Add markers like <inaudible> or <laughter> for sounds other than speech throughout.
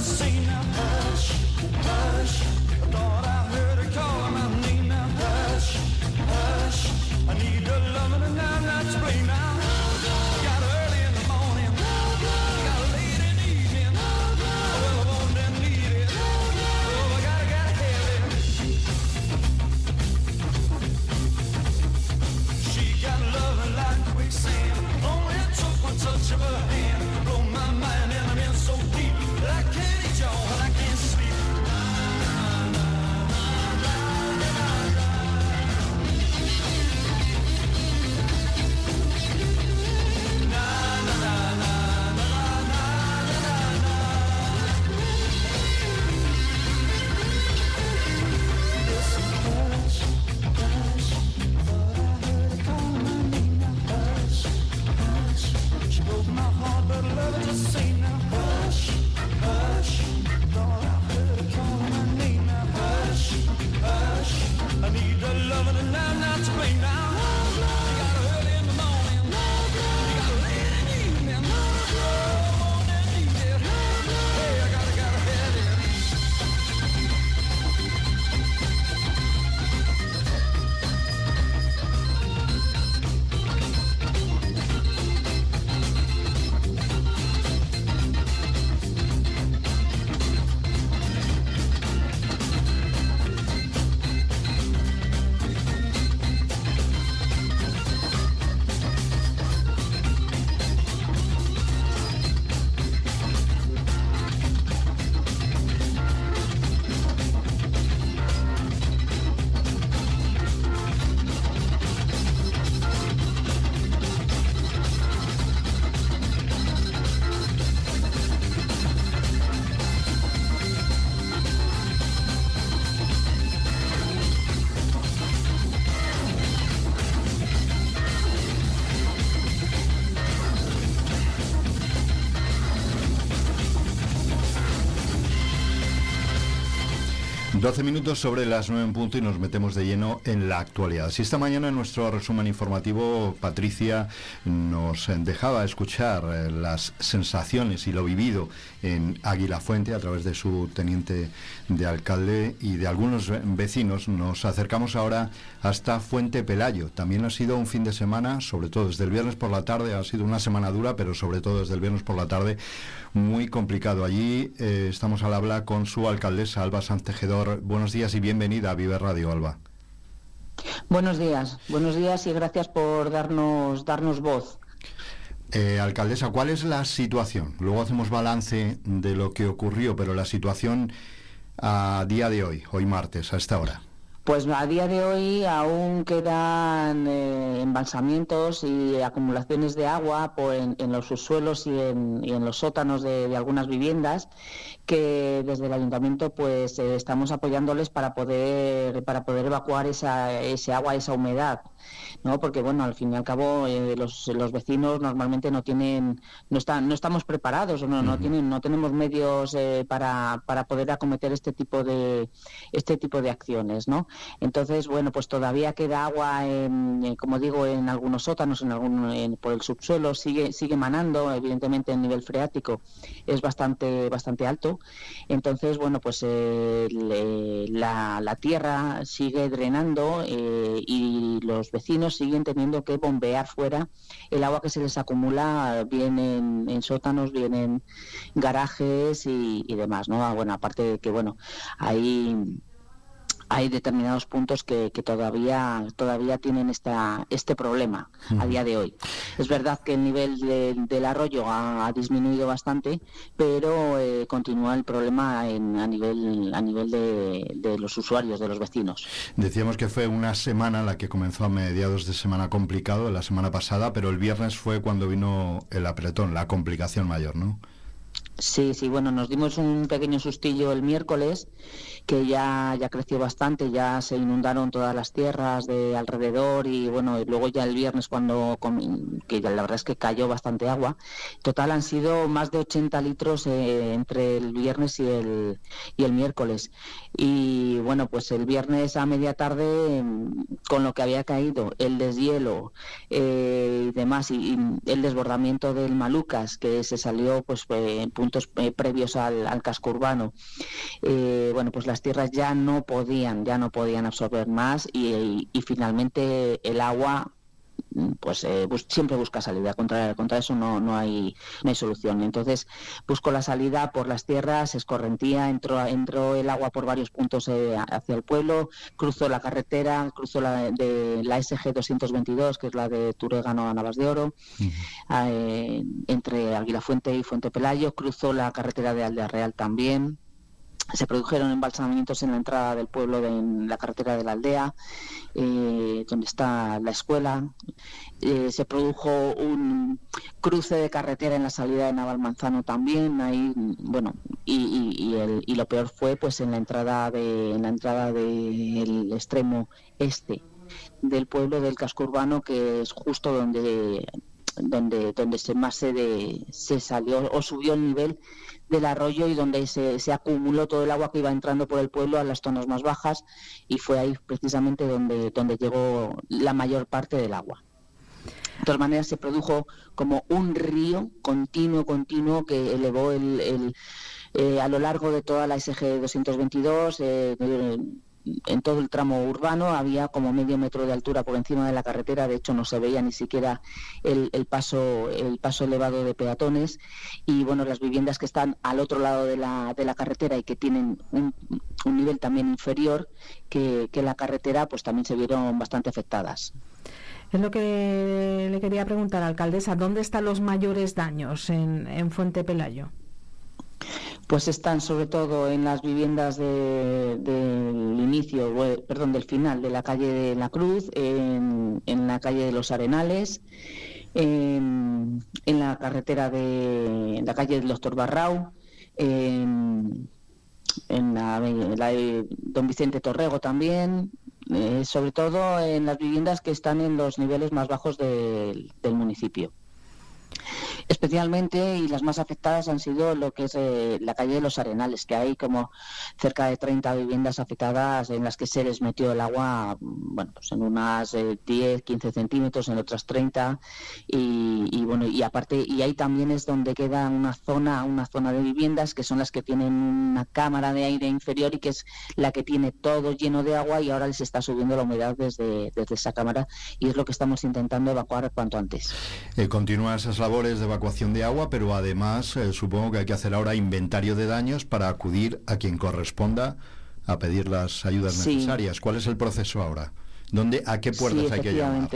casino. FM.12 minutos sobre las 9 en punto y nos metemos de lleno en la actualidad. Si esta mañana en nuestro resumen informativo Patricia nos dejaba escuchar eh, las sensaciones y lo vivido en Águila Fuente a través de su teniente de alcalde y de algunos vecinos, nos acercamos ahora hasta Fuente Pelayo. También ha sido un fin de semana, sobre todo desde el viernes por la tarde, ha sido una semana dura, pero sobre todo desde el viernes por la tarde muy complicado. Allí eh, estamos al habla con su alcaldesa, Alba Santejedor. Buenos días y bienvenida a Vive Radio, Alba. Buenos días, buenos días y gracias por darnos, darnos voz. Eh, alcaldesa, ¿cuál es la situación? Luego hacemos balance de lo que ocurrió, pero la situación a día de hoy, hoy martes, a esta hora. Pues a día de hoy aún quedan eh, embalsamientos y acumulaciones de agua en, los subsuelos y en, los sótanos de, algunas viviendas que desde el ayuntamiento pues eh, estamos apoyándoles para poder para poder evacuar esa, ese agua, esa humedad. ¿no? Porque bueno, al fin y al cabo eh, los, los, vecinos normalmente no tienen, no están, no estamos preparados, no, no tienen, no tenemos medios eh, para, para poder acometer este tipo de este tipo de acciones, ¿no? Entonces, bueno, pues todavía queda agua, en, como digo, en algunos sótanos, en algún, por el subsuelo, sigue, sigue manando, evidentemente el nivel freático es bastante, bastante alto. Entonces, bueno, pues eh, la, la, tierra sigue drenando y los vecinos siguen teniendo que bombear fuera el agua que se les acumula bien en, sótanos, bien en garajes y, y demás, ¿no? Ah, bueno, aparte de que, bueno, hay hay determinados puntos que, todavía todavía tienen esta, este problema a día de hoy. Es verdad que el nivel del arroyo ha, disminuido bastante, pero eh, continúa el problema en, a nivel a nivel de, de, los usuarios, de los vecinos. Decíamos que fue una semana la que comenzó a mediados de semana complicado, la semana pasada, pero el viernes fue cuando vino el apretón, la complicación mayor, ¿no? Sí, sí, bueno, nos dimos un pequeño sustillo el miércoles que ya, ya creció bastante, ya se inundaron todas las tierras de alrededor y bueno, y luego ya el viernes cuando, que la verdad es que cayó bastante agua, total han sido más de 80 litros eh, entre el viernes y el, y el miércoles. Y bueno, pues el viernes a media tarde, con lo que había caído, el deshielo eh, y demás, y, el desbordamiento del Malucas, que se salió pues en eh, previos al, al casco urbano, bueno, pues las tierras ya no podían, ya no podían absorber más y, finalmente el agua pues eh, siempre busca salida. Contra contra eso no no hay no hay solución. Entonces busco la salida por las tierras escorrentía entró entró el agua por varios puntos eh, hacia el pueblo cruzó la carretera cruzó la de la SG 222 que es la de Turégano a Navas de Oro eh, entre Aguilafuente y Fuente Pelayo cruzó la carretera de Aldea Real también se produjeron embalsamientos en la entrada del pueblo, de, en la carretera de la aldea, eh, donde está la escuela. Eh, se produjo un cruce de carretera en la salida de Navalmanzano también. Ahí, bueno, y, y, lo peor fue, pues, en la entrada de, en la entrada del extremo este del pueblo del casco urbano, que es justo donde donde donde se más se, se salió o subió el nivel del arroyo y donde se, se, acumuló todo el agua que iba entrando por el pueblo a las zonas más bajas y fue ahí precisamente donde, donde llegó la mayor parte del agua. De todas maneras se produjo como un río continuo, continuo que elevó el, eh, a lo largo de toda la SG 222, eh, en todo el tramo urbano había como medio metro de altura por encima de la carretera, de hecho no se veía ni siquiera el, paso el paso elevado de peatones y bueno las viviendas que están al otro lado de la, de la carretera y que tienen un, nivel también inferior que, la carretera pues también se vieron bastante afectadas. Es lo que le quería preguntar, alcaldesa, ¿dónde están los mayores daños en, en Fuente Pelayo? Pues están sobre todo en las viviendas del inicio, perdón, del final de la calle de la Cruz, en, la calle de los Arenales, en, la carretera de la calle del Doctor Barrau, en, la, de Don Vicente Torrego también, eh, sobre todo en las viviendas que están en los niveles más bajos del municipio especialmente y las más afectadas han sido lo que es eh, la calle de los Arenales, que hay como cerca de 30 viviendas afectadas en las que se les metió el agua, bueno, pues en unas 10, eh, 15 centímetros, en otras 30 y, bueno, y aparte, y ahí también es donde queda una zona, una zona de viviendas que son las que tienen una cámara de aire inferior y que es la que tiene todo lleno de agua y ahora les está subiendo la humedad desde, desde esa cámara y es lo que estamos intentando evacuar cuanto antes. Eh, esas labores de evacuación de agua, pero además eh, supongo que hay que hacer ahora inventario de daños para acudir a quien corresponda a pedir las ayudas necesarias. ¿Cuál es el proceso ahora? ¿Dónde, ¿A qué puertas hay que llamar?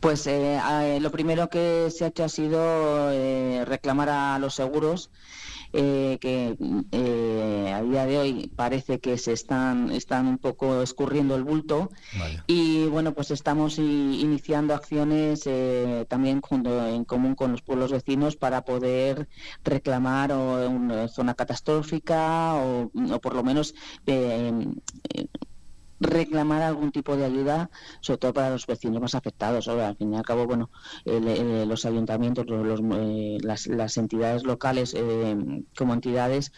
Pues eh, lo primero que se ha hecho ha sido reclamar a los seguros eh, que eh, a día de hoy parece que se están, están un poco escurriendo el bulto. Y bueno, pues estamos iniciando acciones eh, también junto, en común con los pueblos vecinos para poder reclamar una zona catastrófica o, o por lo menos reclamar algún tipo de ayuda, sobre todo para los vecinos más afectados. al fin y al cabo, bueno, los ayuntamientos, eh, las, entidades locales eh, como entidades,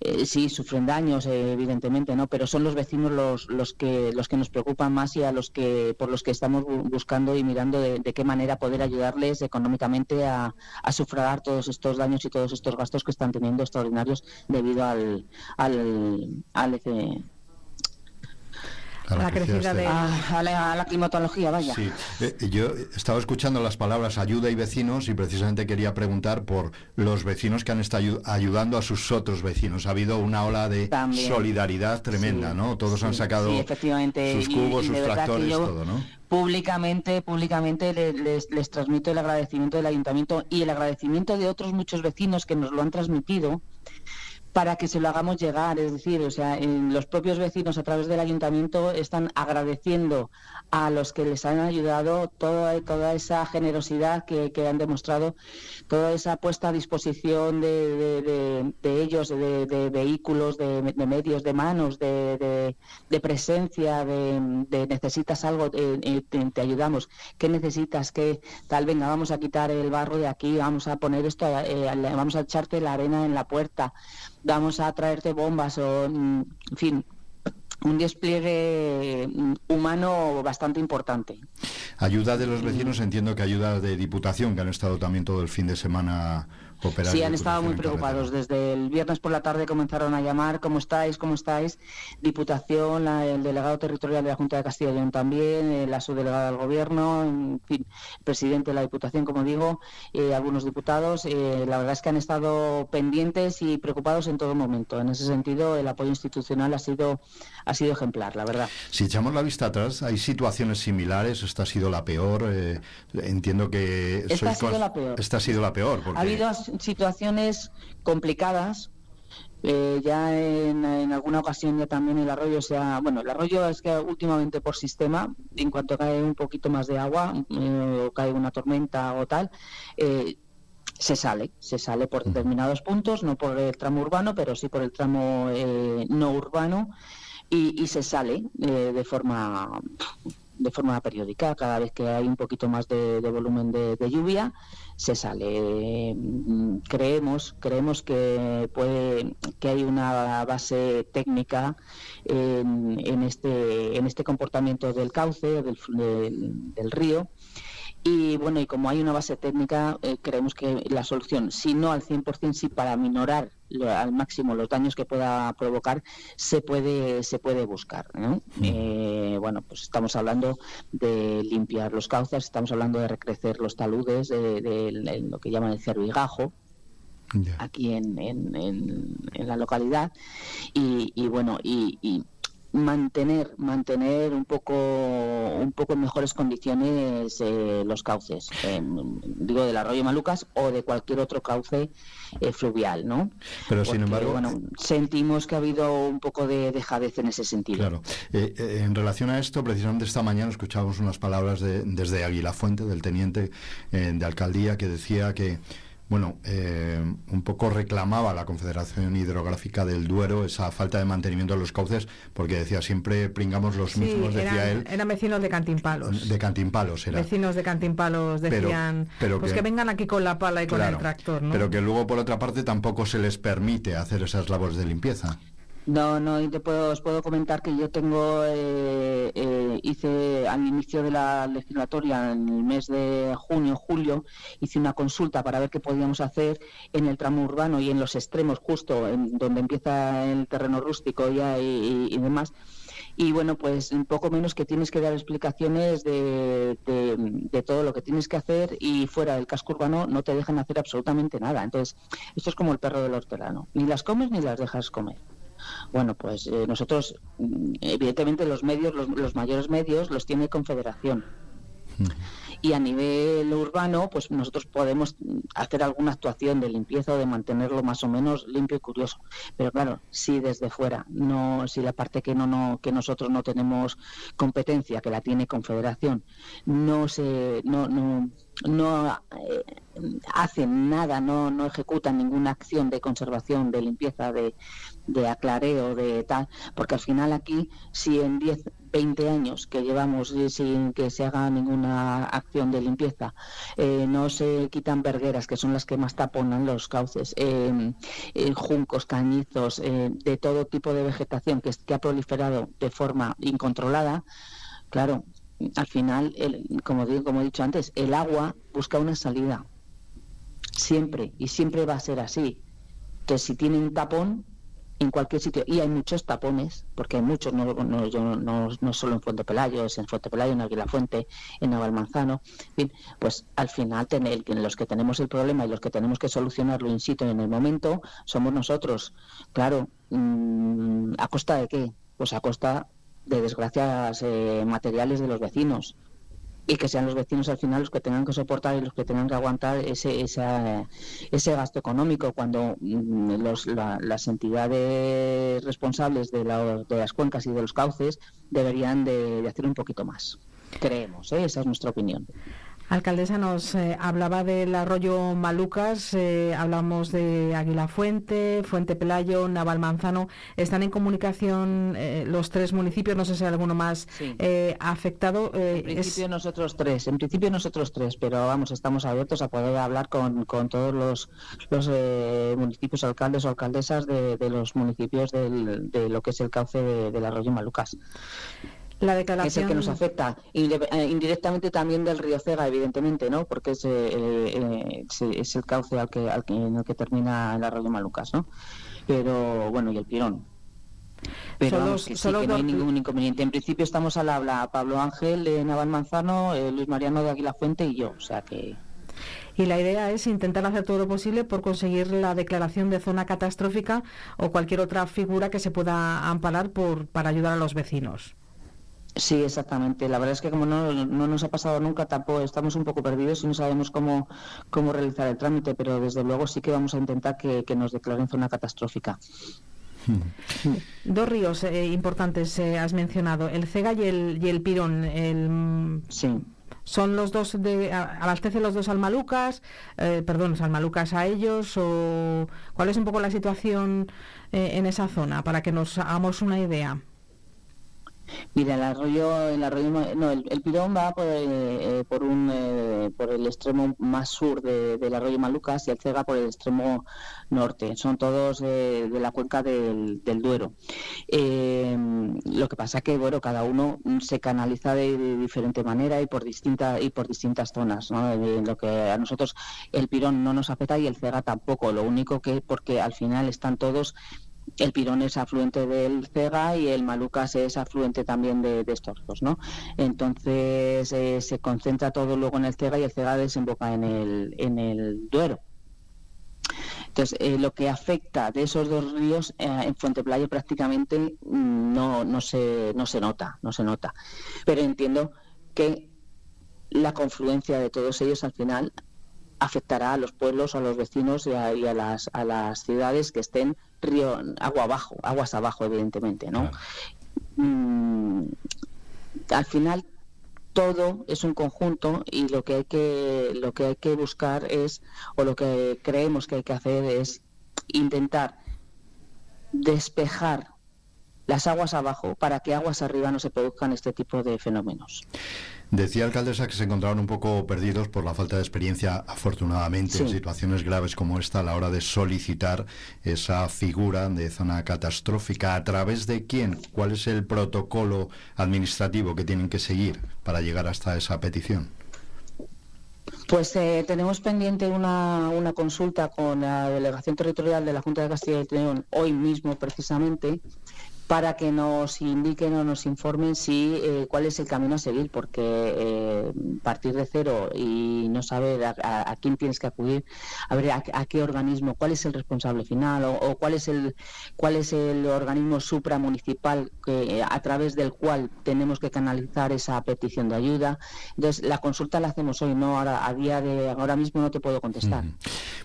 eh, sí sufren daños, evidentemente, no, pero son los vecinos los, los que los que nos preocupan más y a los que por los que estamos buscando y mirando de, qué manera poder ayudarles económicamente a, a, sufragar todos estos daños y todos estos gastos que están teniendo extraordinarios debido al al, al a la, crecida de... A, la, climatología, vaya. Sí, eh, yo estaba escuchando las palabras ayuda y vecinos y precisamente quería preguntar por los vecinos que han estado ayudando a sus otros vecinos. Ha habido una ola de solidaridad tremenda, ¿no? Todos han sacado sus cubos, sus tractores, todo, ¿no? públicamente, públicamente les, les, transmito el agradecimiento del ayuntamiento y el agradecimiento de otros muchos vecinos que nos lo han transmitido para que se lo hagamos llegar. Es decir, o sea, los propios vecinos a través del ayuntamiento están agradeciendo a los que les han ayudado toda, toda esa generosidad que, han demostrado, toda esa puesta a disposición de, ellos, de, vehículos, de, medios, de manos, de, presencia, de, necesitas algo, te, ayudamos. ¿Qué necesitas? ¿Qué tal? Venga, vamos a quitar el barro de aquí, vamos a poner esto, eh, vamos a echarte la arena en la puerta vamos a traerte bombas o, mm, en fin, un despliegue mm, humano bastante importante. Ayuda de los vecinos, entiendo que ayuda de Diputación, que han estado también todo el fin de semana Sí, han estado muy preocupados. Desde el viernes por la tarde comenzaron a llamar, ¿cómo estáis? ¿Cómo estáis? Diputación, el delegado territorial de la Junta de Castilla y León también, eh, la subdelegada del Gobierno, en fin, el presidente de la Diputación, como digo, eh, algunos diputados. Eh, la verdad es que han estado pendientes y preocupados en todo momento. En ese sentido, el apoyo institucional ha sido, ha sido ejemplar, la verdad. Si echamos la vista atrás, ¿hay situaciones similares? ¿Esta ha sido la peor? entiendo que... Esta ha sido la peor. Esta ha sido la peor. Porque... Ha habido situaciones complicadas. Eh, ya en, alguna ocasión ya también el arroyo sea bueno el arroyo es que últimamente por sistema en cuanto cae un poquito más de agua eh, o cae una tormenta o tal eh, se sale se sale por determinados puntos no por el tramo urbano pero sí por el tramo no urbano y, se sale de forma de forma periódica. Cada vez que hay un poquito más de, volumen de, lluvia, se sale. Mm, creemos, creemos que puede, que hay una base técnica en, este, en este comportamiento del cauce, del, del río y bueno, y como hay una base técnica, eh, creemos que la solución, si no al 100%, sí para minorar al máximo los daños que pueda provocar, se puede, se puede buscar. Eh, bueno, pues estamos hablando de limpiar los cauces, estamos hablando de recrecer los taludes, de, lo que llaman el cervigajo, aquí en, en, en, la localidad. Y, y bueno y, mantener mantener un poco un poco en mejores condiciones eh, los cauces digo del arroyo Malucas o de cualquier otro cauce eh, fluvial no pero sin embargo bueno sentimos que ha habido un poco de dejadez en ese sentido. Claro. Eh, en relación a esto precisamente esta mañana escuchábamos unas palabras de, desde Águila Fuente del teniente de alcaldía que decía que bueno, eh, un poco reclamaba la Confederación Hidrográfica del Duero esa falta de mantenimiento de los cauces, porque decía siempre pringamos los mismos, decía él. Eran vecinos de Cantimpalos. De Cantimpalos, era. Vecinos de Cantimpalos decían, pues que, vengan aquí con la pala y con el tractor, ¿no? Pero que luego, por otra parte, tampoco se les permite hacer esas labores de limpieza. No, no, y te puedo, os puedo comentar que yo tengo, eh, eh, hice al inicio de la legislatoria, en el mes de junio, julio, hice una consulta para ver qué podíamos hacer en el tramo urbano y en los extremos, justo en donde empieza el terreno rústico ya y, demás. Y bueno, pues poco menos que tienes que dar explicaciones de, de, todo lo que tienes que hacer y fuera del casco urbano no te dejan hacer absolutamente nada. Entonces, esto es como el perro del hortelano. Ni las comes ni las dejas comer. Bueno, pues eh, nosotros, mm, evidentemente los medios, los, mayores medios los tiene Confederación. Y a nivel urbano, pues nosotros podemos hacer alguna actuación de limpieza o de mantenerlo más o menos limpio y curioso. Pero claro, si desde fuera, no, si la parte que no, no que nosotros no tenemos competencia, que la tiene Confederación, no se, no, no no eh, hacen nada, no, no ejecutan ninguna acción de conservación, de limpieza, de, de aclareo, de tal, porque al final aquí, si en 10, 20 años que llevamos sin que se haga ninguna acción de limpieza, eh, no se quitan vergueras, que son las que más taponan los cauces, eh, juncos, cañizos, de todo tipo de vegetación que, que ha proliferado de forma incontrolada, claro, al final, el, como, he dicho antes, el agua busca una salida. Siempre, y siempre va a ser así. Entonces, si tiene un tapón en cualquier sitio, y hay muchos tapones, porque hay muchos, no, no, yo, no, no solo en Fuente Pelayo, es en Fuente Pelayo, en Aguila Fuente, en Navalmanzano, pues al final tener, los que tenemos el problema y los que tenemos que solucionarlo in situ en el momento somos nosotros. Claro, mm, ¿a costa de qué? Pues a costa de desgracias eh, materiales de los vecinos y que sean los vecinos al final los que tengan que soportar y los que tengan que aguantar ese, ese gasto económico cuando mm, los, las entidades responsables de, de, las cuencas y de los cauces deberían de, hacer un poquito más. Creemos, ¿eh? esa es nuestra opinión. Alcaldesa nos eh, hablaba del arroyo Malucas, eh, hablamos de Águila Fuente, Fuente Pelayo, Naval Manzano. Están en comunicación eh, los tres municipios, no sé si hay alguno más afectado. en principio nosotros tres, en principio nosotros tres, pero vamos, estamos abiertos a poder hablar con, todos los, los municipios, alcaldes o alcaldesas de, los municipios de lo que es el cauce del arroyo Malucas. La declaración... Es el que nos afecta eh, indirectamente también del río Cega, evidentemente, ¿no? Porque es, eh, eh, es el cauce al que, al que, en el que termina el arroyo Malucas, ¿no? Pero, bueno, y el Pirón. Pero solo, no hay ningún inconveniente. En principio estamos al habla Pablo Ángel de Naval Manzano, Luis Mariano de Aguila Fuente y yo, o sea que... Y la idea es intentar hacer todo lo posible por conseguir la declaración de zona catastrófica o cualquier otra figura que se pueda amparar por, para ayudar a los vecinos. Sí, exactamente. La verdad es que como no, nos ha pasado nunca, tampoco estamos un poco perdidos y no sabemos cómo, cómo realizar el trámite, pero desde luego sí que vamos a intentar que, nos declaren zona catastrófica. Dos ríos eh, importantes eh, has mencionado, el Cega y el, y el Pirón. El... Sí. ¿Son los dos, de, abastecen los dos almalucas, eh, perdón, almalucas a ellos? o ¿Cuál es un poco la situación eh, en esa zona para que nos hagamos una idea? Mira, el arroyo, el arroyo, no, el, Pirón va por, eh, por un, eh, por el extremo más sur del arroyo Malucas y el Cega por el extremo norte. Son todos eh, de la cuenca del, Duero. lo que pasa que, bueno, cada uno se canaliza de, diferente manera y por distintas y por distintas zonas. ¿no? lo que a nosotros el Pirón no nos afecta y el Cega tampoco. Lo único que porque al final están todos el Pirón es afluente del Cega y el Malucas es afluente también de, estos dos, ¿no? Entonces eh, se concentra todo luego en el Cega y el Cega desemboca en el, en el Duero. Entonces, eh, lo que afecta de esos dos ríos eh, en Fuente Playa prácticamente mm, no, no, se, no se nota, no se nota. Pero entiendo que la confluencia de todos ellos al final afectará a los pueblos, a los vecinos y a, las, a las ciudades que estén río, agua abajo, aguas abajo, evidentemente, ¿no? Mm, al final todo es un conjunto y lo que hay que lo que hay que buscar es o lo que creemos que hay que hacer es intentar despejar las aguas abajo para que aguas arriba no se produzcan este tipo de fenómenos. Decía alcaldesa que se encontraron un poco perdidos por la falta de experiencia, afortunadamente, en situaciones graves como esta a la hora de solicitar esa figura de zona catastrófica. ¿A través de quién? ¿Cuál es el protocolo administrativo que tienen que seguir para llegar hasta esa petición? Pues eh, tenemos pendiente una, una, consulta con la delegación territorial de la Junta de Castilla y León hoy mismo precisamente para que nos indiquen o nos informen si eh, cuál es el camino a seguir, porque eh, partir de cero y no saber a, quién tienes que acudir, a ver a, qué organismo, cuál es el responsable final o, cuál es el cuál es el organismo supramunicipal que, a través del cual tenemos que canalizar esa petición de ayuda. Entonces la consulta la hacemos hoy, no ahora a día de ahora mismo no te puedo contestar.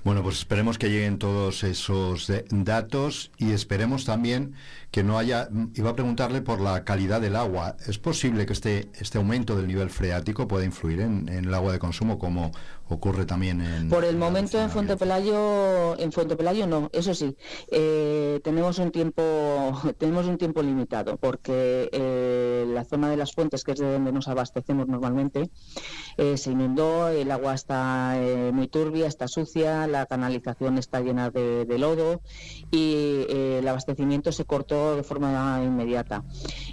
Bueno, pues esperemos que lleguen todos esos eh, datos y esperemos también que no haya, iba a preguntarle por la calidad del agua. ¿Es posible que este, este aumento del nivel freático pueda influir en, el agua de consumo como ocurre también en... Por el momento en Fuente Pelayo, en Fuente Pelayo no, eso sí, eh, tenemos un tiempo, <laughs> tenemos un tiempo limitado porque eh, la zona de las fuentes, que es de donde nos abastecemos normalmente, eh, se inundó, el agua está muy turbia, está sucia, la canalización está llena de lodo y el abastecimiento se cortó de forma inmediata.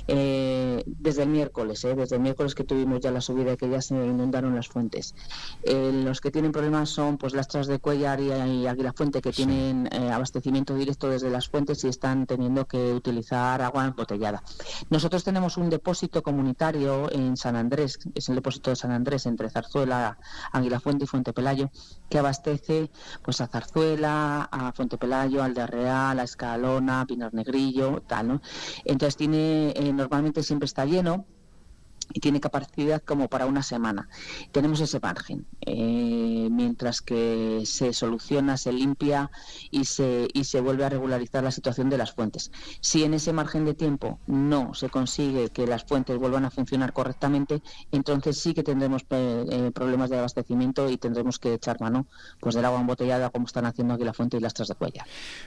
Eh, desde el miércoles, eh, desde el miércoles que tuvimos ya la subida que ya se inundaron las fuentes. Eh, los que tienen problemas son pues las tras de Cuellar y, Águila Fuente que tienen abastecimiento directo desde las fuentes y están teniendo que utilizar agua embotellada. Nosotros tenemos un depósito comunitario en San Andrés, es el depósito de San Andrés entre Zarzuela, Águila Fuente y Fuente Pelayo, que abastece pues a Zarzuela, a Fuente Pelayo, Real, a Escalona, Pinar Negrillo, entonces tiene, eh, normalmente siempre está lleno y tiene capacidad como para una semana. Tenemos ese margen, eh, mientras que se soluciona, se limpia y se, y se vuelve a regularizar la situación de las fuentes. Si en ese margen de tiempo no se consigue que las fuentes vuelvan a funcionar correctamente, entonces sí que tendremos eh, eh, problemas de abastecimiento y tendremos que echar mano pues del agua embotellada como están haciendo aquí la fuente y las tras de cuella.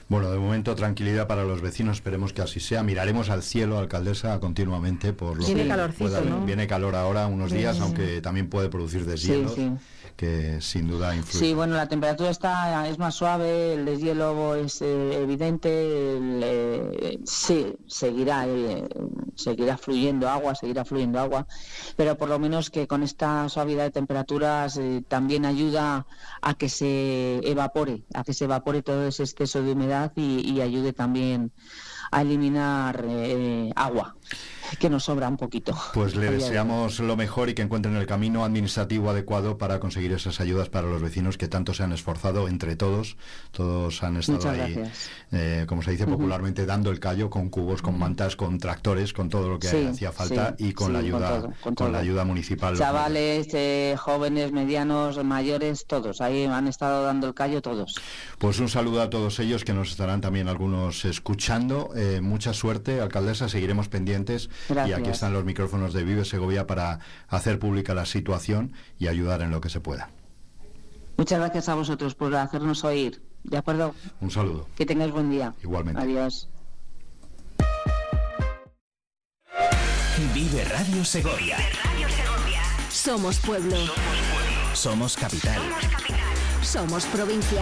Bueno, de momento tranquilidad para los vecinos, esperemos que así sea. Miraremos al cielo, alcaldesa, continuamente por lo que calorcito, ¿no? Tiene calor ahora unos días, aunque también puede producir deshielos. que sin duda influye. Sí, bueno, la temperatura está es más suave, el deshielo es eh, evidente, eh, sí, seguirá eh, seguirá fluyendo agua, seguirá fluyendo agua, pero por lo menos que con esta suavidad de temperaturas también ayuda a que se evapore, a que se evapore todo ese exceso de humedad y ayude también a eliminar agua que nos sobra un poquito. Pues le <laughs> deseamos lo mejor y que encuentren el camino administrativo adecuado para conseguir esas ayudas para los vecinos que tanto se han esforzado entre todos. Todos han estado ahí, eh, como se dice popularmente, dando el callo con cubos, con mantas, con tractores, con todo lo que hacía falta y con la ayuda, con, la ayuda municipal. Chavales, eh, jóvenes, medianos, mayores, todos ahí han estado dando el callo todos. Pues un saludo a todos ellos que nos estarán también algunos escuchando. Eh, mucha suerte, alcaldesa, seguiremos pendientes. Y aquí están los micrófonos de Vive Segovia para hacer pública la situación y ayudar en lo que se pueda. Muchas gracias a vosotros por hacernos oír. ¿De acuerdo? Un saludo. Que tengáis buen día. Igualmente. Adiós. Vive Radio Segovia. Somos pueblo. Somos capital. Somos provincia.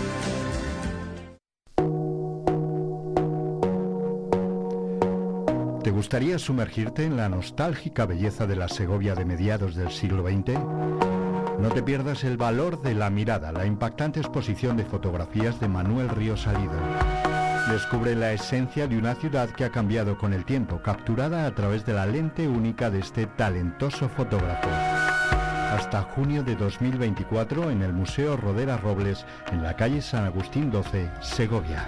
¿Te gustaría sumergirte en la nostálgica belleza de la Segovia de mediados del siglo XX? No te pierdas el valor de la mirada, la impactante exposición de fotografías de Manuel Río Salido. Descubre la esencia de una ciudad que ha cambiado con el tiempo, capturada a través de la lente única de este talentoso fotógrafo. Hasta junio de 2024 en el Museo Rodera Robles, en la calle San Agustín 12, Segovia.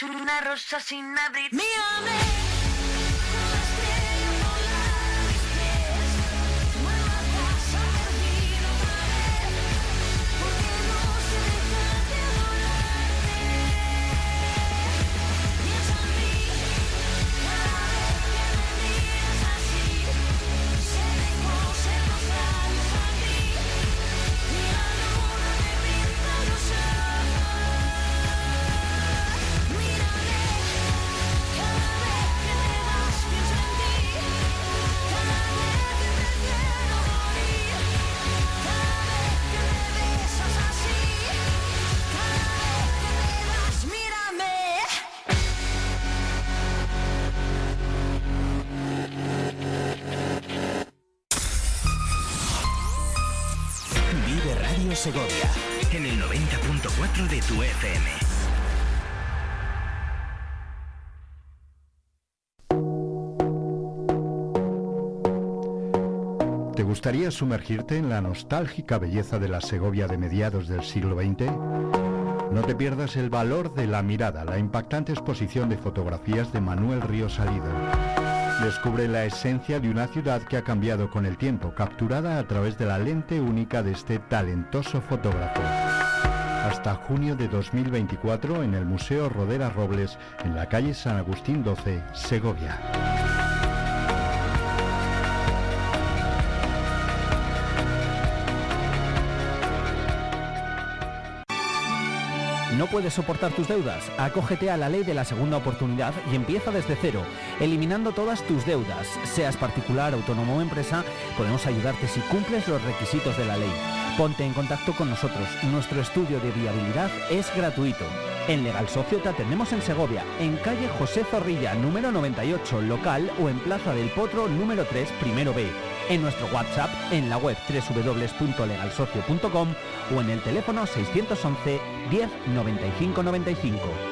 Una rosa sin abrir. Segovia 90.4 de tu FM. ¿Te gustaría sumergirte en la nostálgica belleza de la Segovia de mediados del siglo XX? No te pierdas el valor de la mirada, la impactante exposición de fotografías de Manuel Río Salido descubre la esencia de una ciudad que ha cambiado con el tiempo, capturada a través de la lente única de este talentoso fotógrafo. Hasta junio de 2024 en el Museo Rodera Robles, en la calle San Agustín 12, Segovia. ¿No puedes soportar tus deudas? Acógete a la ley de la segunda oportunidad y empieza desde cero, eliminando todas tus deudas. Seas particular, autónomo o empresa, podemos ayudarte si cumples los requisitos de la ley. Ponte en contacto con nosotros. Nuestro estudio de viabilidad es gratuito. En Legal Socio te atendemos en Segovia, en calle José Zorrilla, número 98, local o en Plaza del Potro, número 3, primero B. en nuestro WhatsApp, en la web www.legalsocio.com o en el teléfono 611 10 95 95.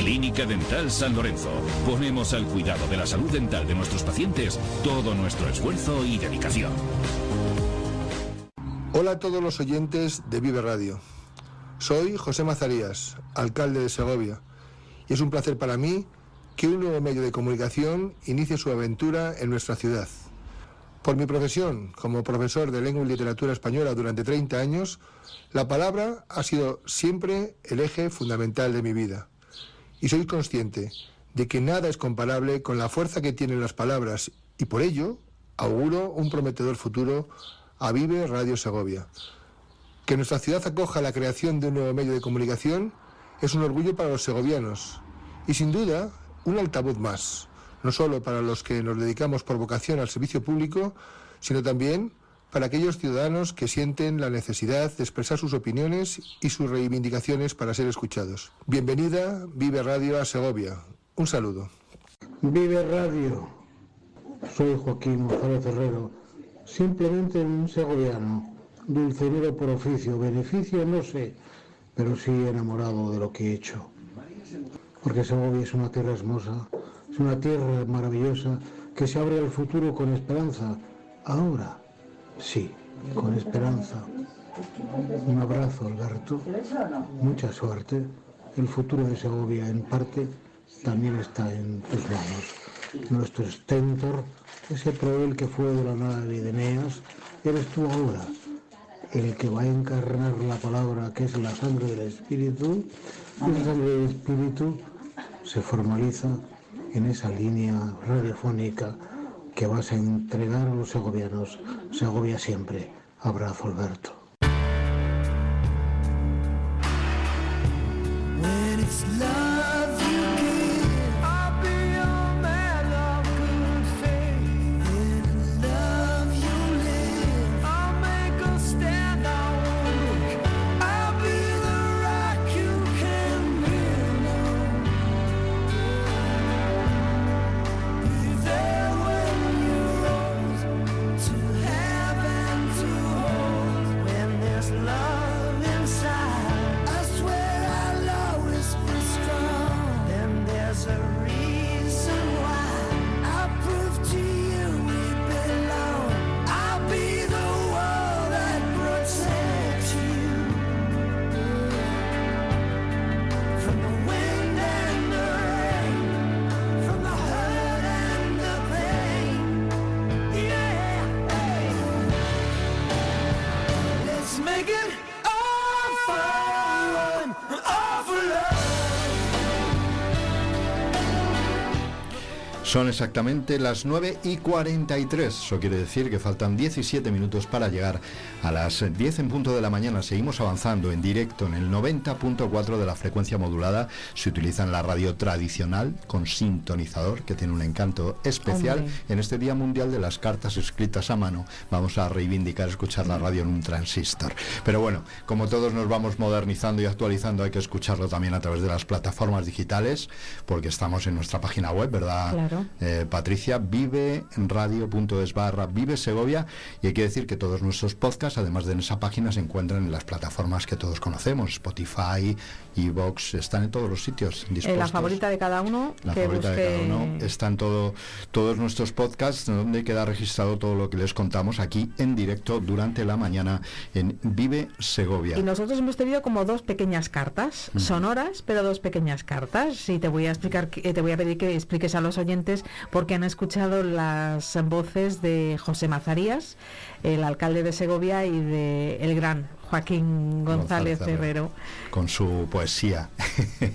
Clínica Dental San Lorenzo. Ponemos al cuidado de la salud dental de nuestros pacientes todo nuestro esfuerzo y dedicación. Hola a todos los oyentes de Vive Radio. Soy José Mazarías, alcalde de Segovia, y es un placer para mí que un nuevo medio de comunicación inicie su aventura en nuestra ciudad. Por mi profesión como profesor de lengua y literatura española durante 30 años, la palabra ha sido siempre el eje fundamental de mi vida y soy consciente de que nada es comparable con la fuerza que tienen las palabras y por ello auguro un prometedor futuro a Vive Radio Segovia. Que nuestra ciudad acoja la creación de un nuevo medio de comunicación es un orgullo para los segovianos y sin duda un altavoz más, no solo para los que nos dedicamos por vocación al servicio público, sino también para aquellos ciudadanos que sienten la necesidad de expresar sus opiniones y sus reivindicaciones para ser escuchados. Bienvenida, Vive Radio a Segovia. Un saludo. Vive Radio. Soy Joaquín González Herrero, simplemente un segoviano, dulcerero por oficio, beneficio no sé, pero sí enamorado de lo que he hecho. Porque Segovia es una tierra hermosa, es una tierra maravillosa que se abre al futuro con esperanza, ahora Sí, con esperanza. Un abrazo, Alberto. Mucha suerte. El futuro de Segovia, en parte, también está en tus manos. Nuestro Stentor, ese proel que fue de la nave de Eneas, eres tú ahora, el que va a encarnar la palabra que es la sangre del Espíritu. Esa sangre del Espíritu se formaliza en esa línea radiofónica que vas a entregar a los segovianos. Segovia siempre. Abrazo, Alberto. Son exactamente las 9 y 43. Eso quiere decir que faltan 17 minutos para llegar a las 10 en punto de la mañana. Seguimos avanzando en directo en el 90.4 de la frecuencia modulada. Se utiliza en la radio tradicional con sintonizador, que tiene un encanto especial. En este Día Mundial de las Cartas Escritas a Mano, vamos a reivindicar escuchar la radio en un transistor. Pero bueno, como todos nos vamos modernizando y actualizando, hay que escucharlo también a través de las plataformas digitales, porque estamos en nuestra página web, ¿verdad? Claro. Eh, Patricia, vive radio.es barra vive Segovia y hay que decir que todos nuestros podcasts, además de en esa página, se encuentran en las plataformas que todos conocemos, Spotify, Evox, están en todos los sitios dispuestos. la favorita de cada uno. La favorita de cada uno. Están todo, todos nuestros podcasts donde queda registrado todo lo que les contamos aquí en directo durante la mañana en Vive Segovia. Y nosotros hemos tenido como dos pequeñas cartas, sonoras, pero dos pequeñas cartas. Y te voy a explicar, eh, te voy a pedir que expliques a los oyentes porque han escuchado las voces de José Mazarías, el alcalde de Segovia, y de el gran Joaquín González, Herrero. Con su poesía.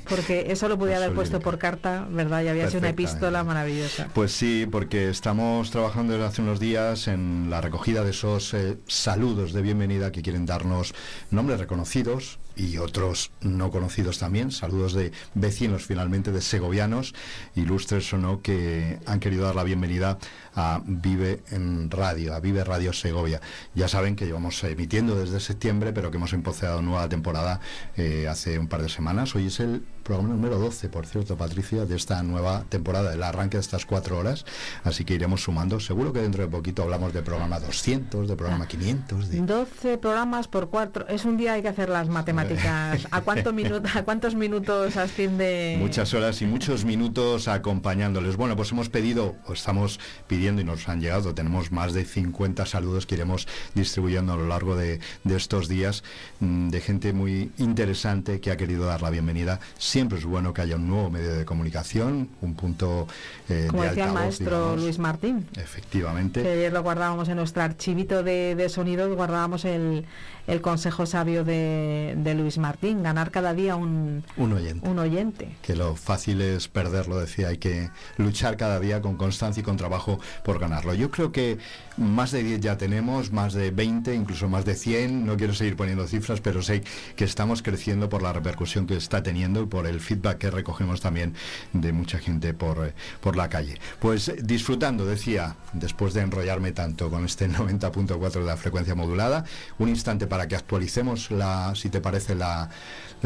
Porque eso lo podía haber puesto por carta, ¿verdad? Y había sido una epístola maravillosa. Pues sí, porque estamos trabajando desde hace unos días en la recogida de esos eh, saludos de bienvenida que quieren darnos nombres reconocidos, y otros no conocidos también, saludos de vecinos finalmente, de segovianos, ilustres o no, que han querido dar la bienvenida a Vive en Radio, a Vive Radio Segovia. Ya saben que llevamos emitiendo desde septiembre, pero que hemos empezado nueva temporada eh, hace un par de semanas. Hoy es el programa número 12, por cierto, Patricia, de esta nueva temporada, el arranque de estas cuatro horas, así que iremos sumando. Seguro que dentro de poquito hablamos de programa 200, de programa 500. De... 12 programas por cuatro. Es un día hay que hacer las matemáticas. <laughs> ¿A, cuánto minuto, ¿A cuántos minutos asciende? Muchas horas y muchos minutos acompañándoles. Bueno, pues hemos pedido, o estamos pidiendo y nos han llegado, tenemos más de 50 saludos que iremos distribuyendo a lo largo de, de estos días mm, de gente muy interesante que ha querido dar la bienvenida siempre es bueno que haya un nuevo medio de comunicación, un punto eh, Como decía el maestro Luis Martín. Efectivamente. Que ayer lo guardábamos en nuestro archivito de, de sonidos, guardábamos el, el consejo sabio de, Luis Martín, ganar cada día un, un, oyente. un oyente. Que lo fácil es perderlo, decía, hay que luchar cada día con constancia y con trabajo por ganarlo. Yo creo que más de 10 ya tenemos, más de 20, incluso más de 100, no quiero seguir poniendo cifras, pero sé que estamos creciendo por la repercusión que está teniendo y por el feedback que recogemos también de mucha gente por, eh, por la calle. Pues disfrutando, decía, después de enrollarme tanto con este <laughs> 90.4 de la frecuencia modulada, un instante para que actualicemos la, si te parece, la,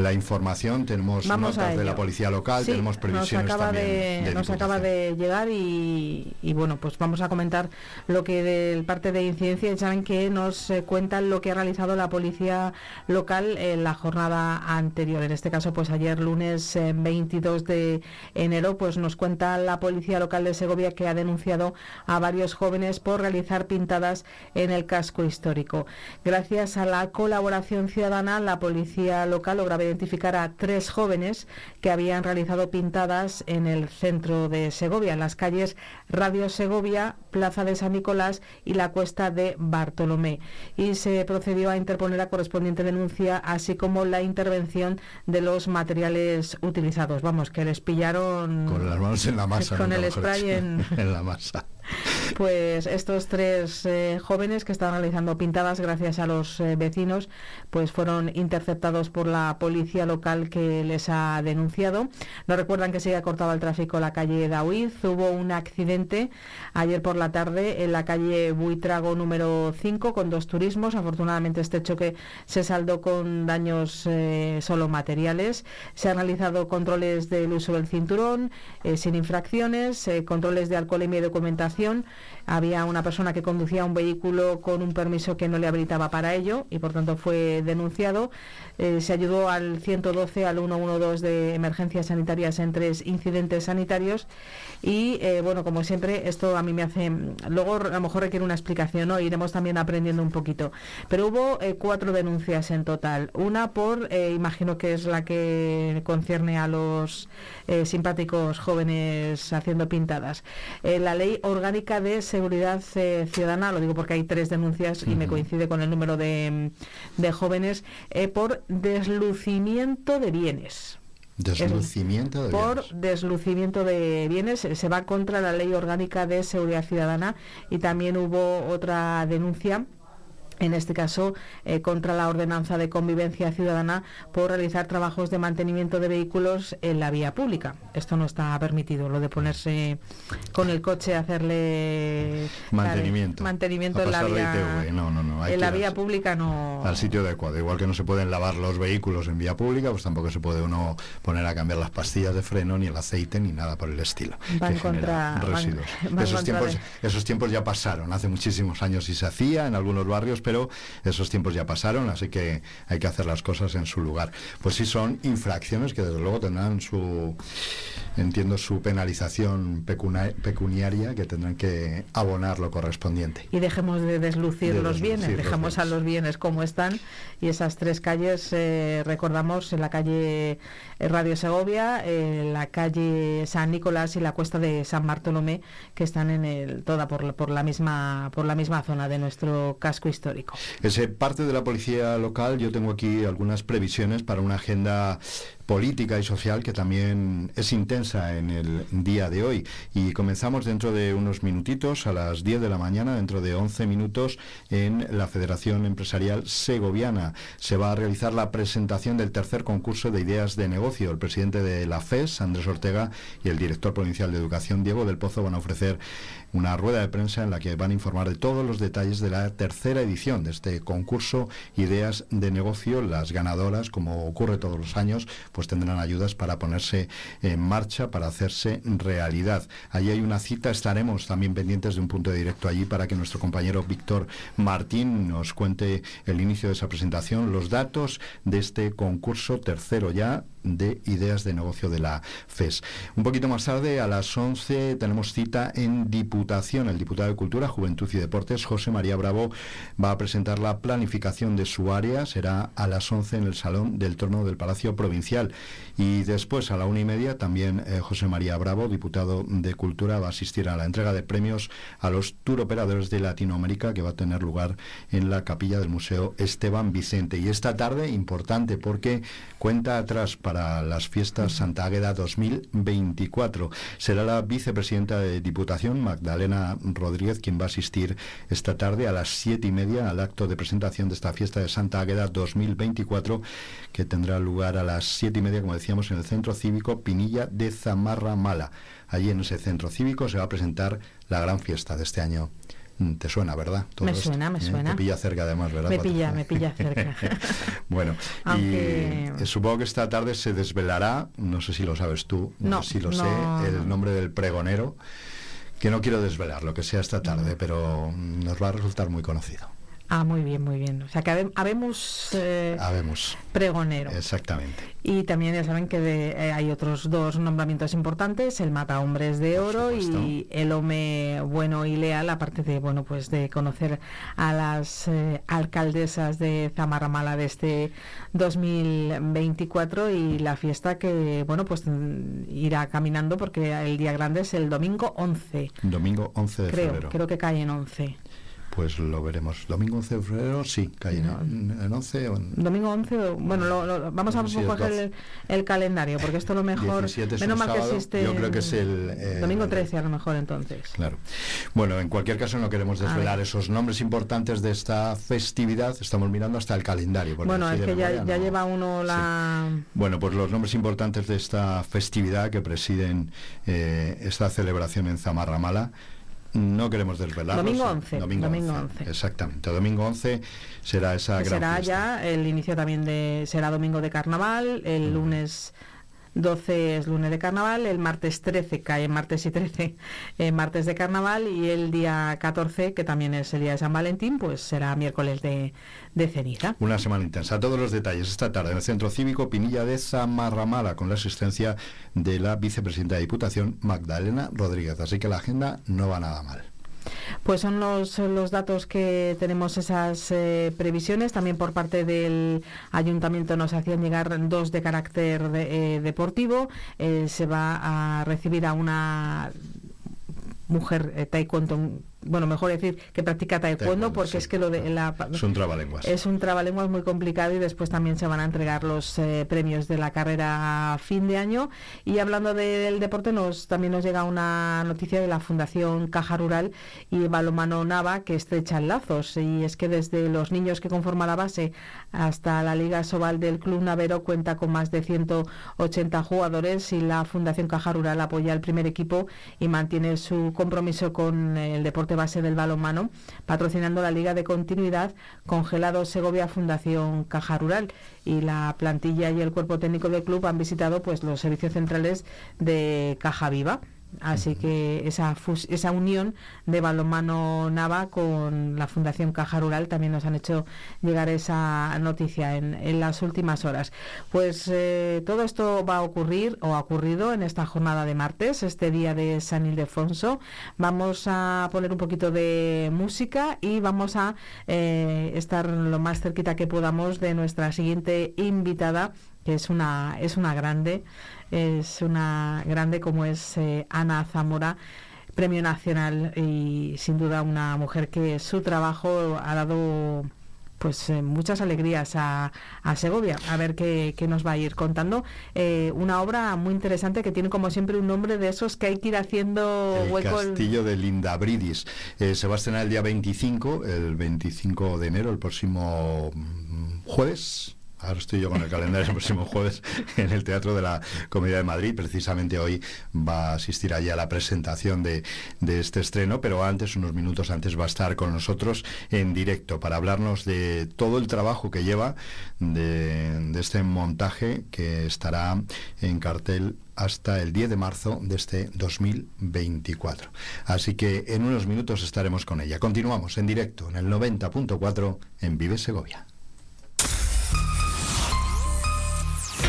la información. Tenemos notas de la policía local, tenemos previsiones nos acaba también de, nos acaba de llegar y, bueno, pues vamos a comentar lo que del parte de incidencia saben que nos eh, cuentan lo que ha realizado la policía local en la jornada anterior. En este caso, pues ayer lunes 22 eh, de enero, pues nos cuenta la policía local de Segovia que ha denunciado a varios jóvenes por realizar pintadas en el casco histórico. Gracias a la colaboración ciudadana, la policía local lograba identificar a tres jóvenes que habían realizado pintadas en el centro de Segovia, en las calles Radio Segovia, Plaza de San Nicolás y la Cuesta de Bartolomé. Y se procedió a interponer la correspondiente denuncia, así como la intervención de los materiales utilizados. Vamos, que les pillaron... Con las manos en la masa. <laughs> Con el spray en... <laughs> en la masa. Pues estos tres eh, jóvenes que estaban realizando pintadas gracias a los eh, vecinos, pues fueron interceptados por la policía local que les ha denunciado. Nos recuerdan que se ha cortado el tráfico la calle Dawiz. Hubo un accidente ayer por la tarde en la calle Buitrago número 5 con dos turismos. Afortunadamente este choque se saldó con daños eh, solo materiales. Se han realizado controles del uso del cinturón sin infracciones, controles de alcohol y documentación información había una persona que conducía un vehículo con un permiso que no le habilitaba para ello y por tanto fue denunciado. Eh, se ayudó al 112, al 112 de emergencias sanitarias en tres incidentes sanitarios y eh, bueno, como siempre, esto a mí me hace, luego a lo mejor requiere una explicación, ¿no? Iremos también aprendiendo un poquito. Pero hubo eh, cuatro denuncias en total. Una por, imagino que es la que concierne a los simpáticos jóvenes haciendo pintadas. la ley orgánica de Seguridad eh, Ciudadana, lo digo porque hay tres denuncias y me coincide con el número de, de jóvenes, eh, por deslucimiento de bienes. Deslucimiento de por deslucimiento de bienes se va contra la ley orgánica de seguridad ciudadana y también hubo otra denuncia en este caso eh, contra la ordenanza de convivencia ciudadana por realizar trabajos de mantenimiento de vehículos en la vía pública. Esto no está permitido, lo de ponerse con el coche a hacerle mantenimiento, mantenimiento en la vía en la vía pública no al sitio adecuado. Igual que no se pueden lavar los vehículos en vía pública, pues tampoco se puede uno poner a cambiar las pastillas de freno ni el aceite ni nada por el estilo. Van contra residuos. esos tiempos esos tiempos ya pasaron. Hace muchísimos años y se hacía en algunos barrios pero esos tiempos ya pasaron, así que hay que hacer las cosas en su lugar. Pues sí son infracciones que desde luego tendrán su, entiendo, su penalización pecuniaria que tendrán que abonar lo correspondiente. Y dejemos de deslucir los bienes, dejamos a los bienes como están y esas tres calles, eh, recordamos, en la calle eh, Radio Segovia, en la calle San Nicolás y la cuesta de San Bartolomé, que están en el, toda por, por, la misma, por la misma zona de nuestro casco histórico. Ese parte de la policía local, yo tengo aquí algunas previsiones para una agenda política y social que también es intensa en el día de hoy. Y comenzamos dentro de unos minutitos, a las 10 de la mañana, dentro de 11 minutos, en la Federación Empresarial Segoviana. Se va a realizar la presentación del tercer concurso de ideas de negocio. El presidente de la FES, Andrés Ortega, y el director provincial de Educación, Diego del Pozo, van a ofrecer una rueda de prensa en la que van a informar de todos los detalles de la tercera edición de este concurso Ideas de Negocio. Las ganadoras, como ocurre todos los años, tendrán ayudas para ponerse en marcha, para hacerse realidad. Allí hay una cita, estaremos también pendientes de un punto de directo allí para que nuestro compañero Víctor Martín nos cuente el inicio de esa presentación, los datos de este concurso tercero ya de ideas de negocio de la FES. Un poquito más tarde, a las 11, tenemos cita en Diputación. El diputado de Cultura, Juventud y Deportes, José María Bravo, va a presentar la planificación de su área. Será a las 11 en el Salón del Torno del Palacio Provincial. Y después, a la una y media, también eh, José María Bravo, diputado de Cultura, va a asistir a la entrega de premios a los tour operadores de Latinoamérica, que va a tener lugar en la capilla del Museo Esteban Vicente. Y esta tarde, importante porque cuenta atrás las fiestas Santa Águeda 2024. Será la vicepresidenta de Diputación, Magdalena Rodríguez, quien va a asistir esta tarde a las siete y media al acto de presentación de esta fiesta de Santa Águeda 2024, que tendrá lugar a las siete y media, como decíamos, en el Centro Cívico Pinilla de Zamarra Mala. Allí en ese centro cívico se va a presentar la gran fiesta de este año. Mm, te suena, ¿verdad? me suena, me ¿eh? suena. Me pilla cerca además, ¿verdad? Me pilla, me pilla <laughs> cerca. <laughs> bueno, y eh, supongo que esta tarde se desvelará, no sé si lo sabes tú, no, sé si lo sé, el nombre del pregonero, que no quiero desvelar lo que sea esta tarde, pero nos va a resultar muy conocido. Ah, muy bien, muy bien. O sea, que habemos, eh, pregonero. Exactamente. Y también ya saben que eh, hay otros dos nombramientos importantes, el Mata Hombres de Oro y el Home Bueno y Leal, aparte de, bueno, pues de conocer a las eh, alcaldesas de Zamarramala de este 2024 y la fiesta que, bueno, pues irá caminando porque el día grande es el domingo 11. Domingo 11 de creo, febrero. Creo que cae en 11 pues lo veremos. Domingo 11 de febrero, sí, cae en, 11 Domingo 11, bueno, lo, vamos a coger el, calendario, porque esto lo mejor... menos mal que existe... Yo creo que es el... Eh, domingo 13 a lo mejor entonces. Claro. Bueno, en cualquier caso no queremos desvelar esos nombres importantes de esta festividad, estamos mirando hasta el calendario. Bueno, es que ya, lleva uno la... Bueno, pues los nombres importantes de esta festividad que presiden eh, esta celebración en Zamarramala no queremos desvelar. Domingo 11. Domingo, 11, Exactamente. Domingo 11 será esa gran Será ya el inicio también de... Será domingo de carnaval, el lunes 12 es lunes de carnaval, el martes 13 cae martes y 13 eh, martes de carnaval y el día 14, que también es el día de San Valentín, pues será miércoles de, de ceniza. Una semana intensa. Todos los detalles esta tarde en el Centro Cívico Pinilla de Zamarramala con la asistencia de la vicepresidenta de Diputación Magdalena Rodríguez. Así que la agenda no va nada mal. Pues son los, los datos que tenemos esas eh, previsiones. También por parte del ayuntamiento nos hacían llegar dos de carácter eh, deportivo. Eh, se va a recibir a una mujer taekwondo bueno, mejor decir que practica taekwondo, porque es que lo de la... Es un trabalenguas. Es un trabalenguas muy complicado y después también se van a entregar los eh, premios de la carrera fin de año. Y hablando del deporte, nos también nos llega una noticia de la Fundación Caja Rural y Balomano Nava que estrechan lazos. Y es que desde los niños que conforman la base hasta la Liga Sobal del Club Navero cuenta con más de 180 jugadores y la Fundación Caja Rural apoya el primer equipo y mantiene su compromiso con el deporte base del balonmano, patrocinando la Liga de Continuidad Congelado Segovia Fundación Caja Rural. Y la plantilla y el cuerpo técnico del club han visitado pues los servicios centrales de Caja Viva. Así que esa, esa unión de balonmano Nava con la Fundación Caja Rural también nos han hecho llegar esa noticia en, las últimas horas. Pues eh, todo esto va a ocurrir o ha ocurrido en esta jornada de martes, este día de San Ildefonso. Vamos a poner un poquito de música y vamos a eh, estar lo más cerquita que podamos de nuestra siguiente invitada, que es una, es una grande es una grande como es eh, Ana Zamora premio nacional y sin duda una mujer que su trabajo ha dado pues eh, muchas alegrías a, Segovia, a ver qué, nos va a ir contando. Eh, una obra muy interesante que tiene como siempre un nombre de esos que hay que ir haciendo el Castillo de Lindabridis. Eh, se va a estrenar el día 25, el 25 de enero, el próximo mm, jueves Ahora estoy yo con el calendario el próximo jueves en el Teatro de la Comedia de Madrid. Precisamente hoy va a asistir allí a la presentación de, este estreno, pero antes, unos minutos antes, va a estar con nosotros en directo para hablarnos de todo el trabajo que lleva de, este montaje que estará en cartel hasta el 10 de marzo de este 2024. Así que en unos minutos estaremos con ella. Continuamos en directo en el 90.4 en Vive Segovia.